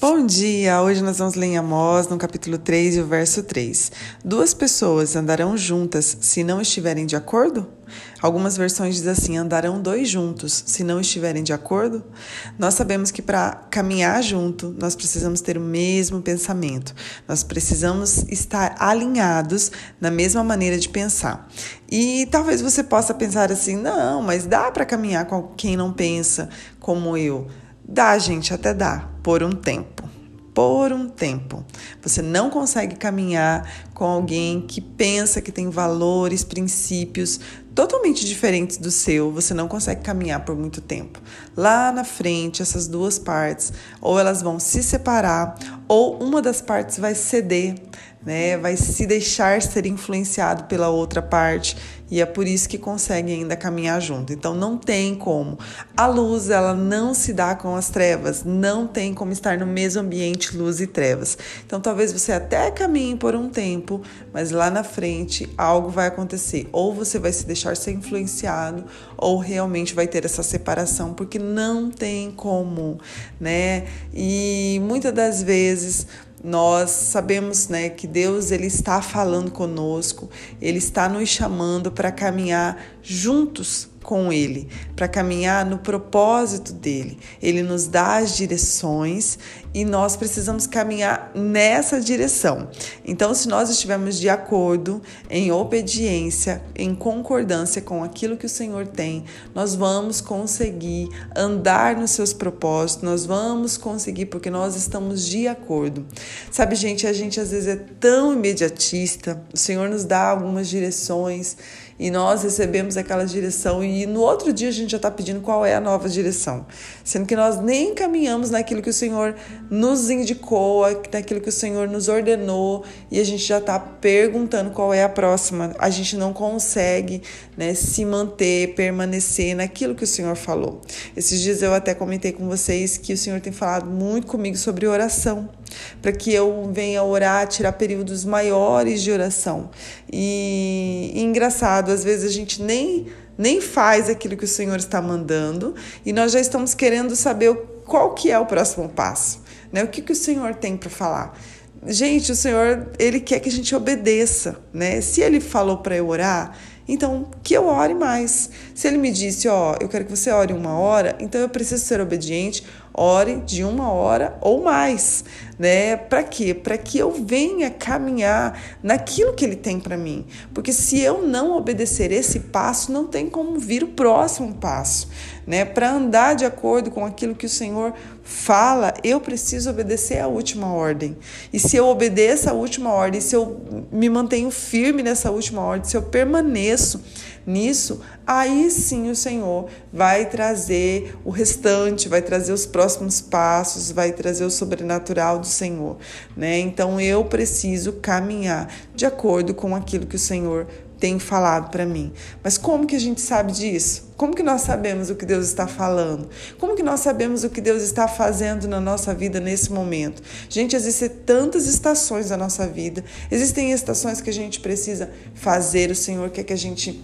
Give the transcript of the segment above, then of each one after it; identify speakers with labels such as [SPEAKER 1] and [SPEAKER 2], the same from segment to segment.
[SPEAKER 1] Bom dia! Hoje nós vamos ler em Amós, no capítulo 3 e o verso 3. Duas pessoas andarão juntas se não estiverem de acordo? Algumas versões dizem assim: andarão dois juntos se não estiverem de acordo? Nós sabemos que para caminhar junto, nós precisamos ter o mesmo pensamento, nós precisamos estar alinhados na mesma maneira de pensar. E talvez você possa pensar assim: não, mas dá para caminhar com quem não pensa como eu. Dá, gente, até dá, por um tempo. Por um tempo. Você não consegue caminhar com alguém que pensa que tem valores, princípios totalmente diferentes do seu. Você não consegue caminhar por muito tempo. Lá na frente, essas duas partes, ou elas vão se separar, ou uma das partes vai ceder né? Vai se deixar ser influenciado pela outra parte e é por isso que consegue ainda caminhar junto. Então não tem como. A luz, ela não se dá com as trevas, não tem como estar no mesmo ambiente luz e trevas. Então talvez você até caminhe por um tempo, mas lá na frente algo vai acontecer. Ou você vai se deixar ser influenciado, ou realmente vai ter essa separação, porque não tem como, né? E muitas das vezes nós sabemos né, que Deus ele está falando conosco, Ele está nos chamando para caminhar juntos com Ele, para caminhar no propósito dele. Ele nos dá as direções e nós precisamos caminhar nessa direção. Então, se nós estivermos de acordo, em obediência, em concordância com aquilo que o Senhor tem, nós vamos conseguir andar nos seus propósitos, nós vamos conseguir, porque nós estamos de acordo. Sabe, gente, a gente às vezes é tão imediatista, o Senhor nos dá algumas direções e nós recebemos aquela direção e no outro dia a gente já está pedindo qual é a nova direção, sendo que nós nem caminhamos naquilo que o Senhor nos indicou, naquilo que o Senhor nos ordenou e a gente já está perguntando qual é a próxima. A gente não consegue né, se manter, permanecer naquilo que o Senhor falou. Esses dias eu até comentei com vocês que o Senhor tem falado muito comigo sobre oração para que eu venha orar, tirar períodos maiores de oração. E, e engraçado, às vezes a gente nem nem faz aquilo que o Senhor está mandando e nós já estamos querendo saber qual que é o próximo passo, né? O que que o Senhor tem para falar? Gente, o Senhor, ele quer que a gente obedeça, né? Se ele falou para eu orar, então, que eu ore mais. Se ele me disse, ó, eu quero que você ore uma hora, então eu preciso ser obediente, ore de uma hora ou mais, né? Para quê? Para que eu venha caminhar naquilo que ele tem para mim. Porque se eu não obedecer esse passo, não tem como vir o próximo passo, né? Para andar de acordo com aquilo que o Senhor fala, eu preciso obedecer a última ordem. E se eu obedeço a última ordem, se eu me mantenho firme nessa última ordem, se eu permaneço nisso, aí sim o Senhor vai trazer o restante, vai trazer os próximos passos, vai trazer o sobrenatural do Senhor, né? Então eu preciso caminhar de acordo com aquilo que o Senhor tem falado para mim. Mas como que a gente sabe disso? Como que nós sabemos o que Deus está falando? Como que nós sabemos o que Deus está fazendo na nossa vida nesse momento? Gente, existem tantas estações da nossa vida. Existem estações que a gente precisa fazer, o Senhor quer que a gente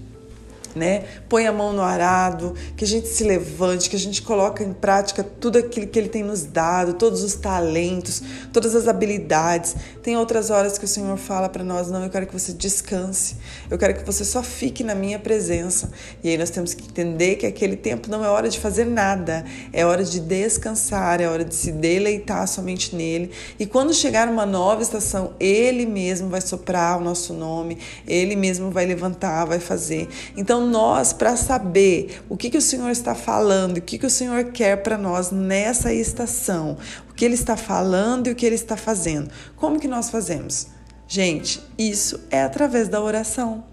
[SPEAKER 1] né? Põe a mão no arado, que a gente se levante, que a gente coloque em prática tudo aquilo que Ele tem nos dado, todos os talentos, todas as habilidades. Tem outras horas que o Senhor fala para nós: não, eu quero que você descanse, eu quero que você só fique na minha presença. E aí nós temos que entender que aquele tempo não é hora de fazer nada, é hora de descansar, é hora de se deleitar somente nele. E quando chegar uma nova estação, Ele mesmo vai soprar o nosso nome, Ele mesmo vai levantar, vai fazer. Então, nós, para saber o que, que o Senhor está falando, o que, que o Senhor quer para nós nessa estação, o que Ele está falando e o que Ele está fazendo, como que nós fazemos? Gente, isso é através da oração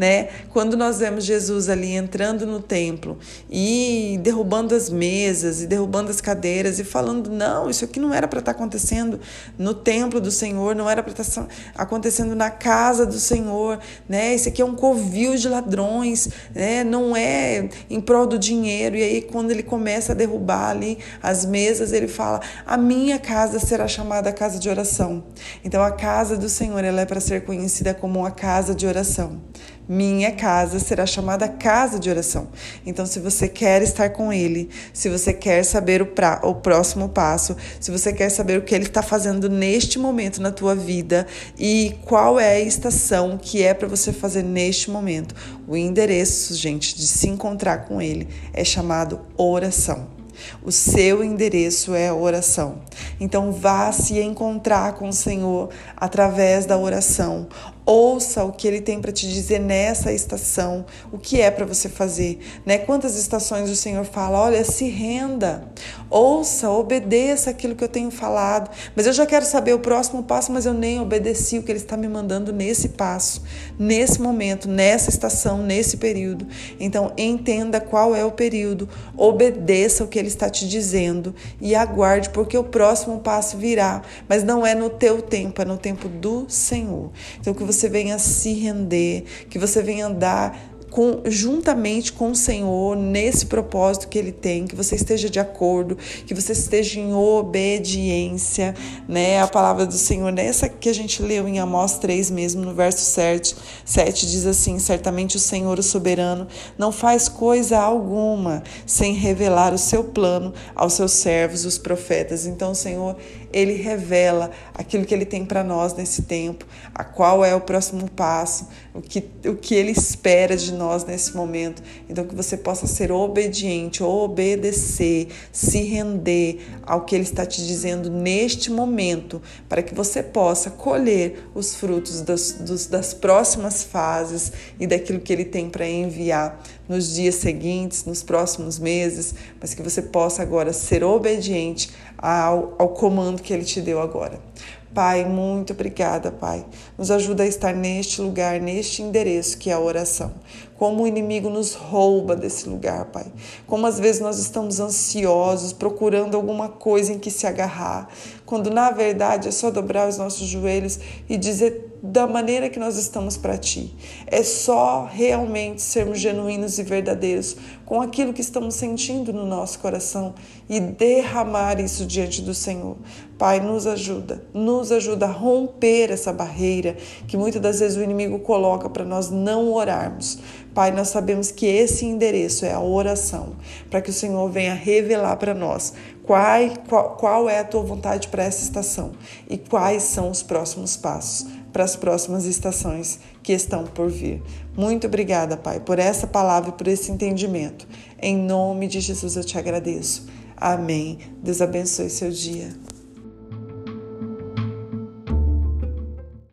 [SPEAKER 1] né? Quando nós vemos Jesus ali entrando no templo e derrubando as mesas e derrubando as cadeiras e falando: não, isso aqui não era para estar tá acontecendo no templo do Senhor, não era para estar tá acontecendo na casa do Senhor, né? Esse aqui é um covil de ladrões, né? Não é em prol do dinheiro. E aí, quando ele começa a derrubar ali as mesas, ele fala: a minha casa será chamada casa de oração. Então, a casa do Senhor ela é para ser conhecida como a casa de oração. Minha casa será chamada casa de oração. Então, se você quer estar com Ele, se você quer saber o, pra, o próximo passo, se você quer saber o que Ele está fazendo neste momento na tua vida e qual é a estação que é para você fazer neste momento, o endereço, gente, de se encontrar com Ele é chamado oração. O seu endereço é oração. Então vá se encontrar com o Senhor através da oração. Ouça o que ele tem para te dizer nessa estação, o que é para você fazer, né? Quantas estações o Senhor fala, olha, se renda, ouça, obedeça aquilo que eu tenho falado. Mas eu já quero saber o próximo passo, mas eu nem obedeci o que ele está me mandando nesse passo, nesse momento, nessa estação, nesse período. Então entenda qual é o período, obedeça o que ele está te dizendo e aguarde, porque o próximo passo virá, mas não é no teu tempo, é no tempo do Senhor. Então que você você venha se render, que você venha andar com, juntamente com o Senhor nesse propósito que Ele tem, que você esteja de acordo, que você esteja em obediência, né? A palavra do Senhor, nessa que a gente leu em Amós 3 mesmo, no verso 7, 7 diz assim: Certamente o Senhor, o soberano, não faz coisa alguma sem revelar o seu plano aos seus servos, os profetas. Então, Senhor, ele revela aquilo que ele tem para nós nesse tempo, a qual é o próximo passo, o que, o que ele espera de nós nesse momento. Então, que você possa ser obediente, obedecer, se render ao que ele está te dizendo neste momento, para que você possa colher os frutos das, dos, das próximas fases e daquilo que ele tem para enviar nos dias seguintes, nos próximos meses, mas que você possa agora ser obediente ao, ao comando que Ele te deu agora. Pai, muito obrigada, Pai. Nos ajuda a estar neste lugar, neste endereço que é a oração. Como o inimigo nos rouba desse lugar, Pai. Como às vezes nós estamos ansiosos, procurando alguma coisa em que se agarrar, quando na verdade é só dobrar os nossos joelhos e dizer da maneira que nós estamos para Ti. É só realmente sermos genuínos e verdadeiros com aquilo que estamos sentindo no nosso coração e derramar isso diante do Senhor. Pai, nos ajuda, nos ajuda a romper essa barreira que muitas das vezes o inimigo coloca para nós não orarmos. Pai, nós sabemos que esse endereço é a oração, para que o Senhor venha revelar para nós qual, qual, qual é a tua vontade para essa estação e quais são os próximos passos para as próximas estações que estão por vir. Muito obrigada, Pai, por essa palavra e por esse entendimento. Em nome de Jesus eu te agradeço. Amém. Deus abençoe seu dia.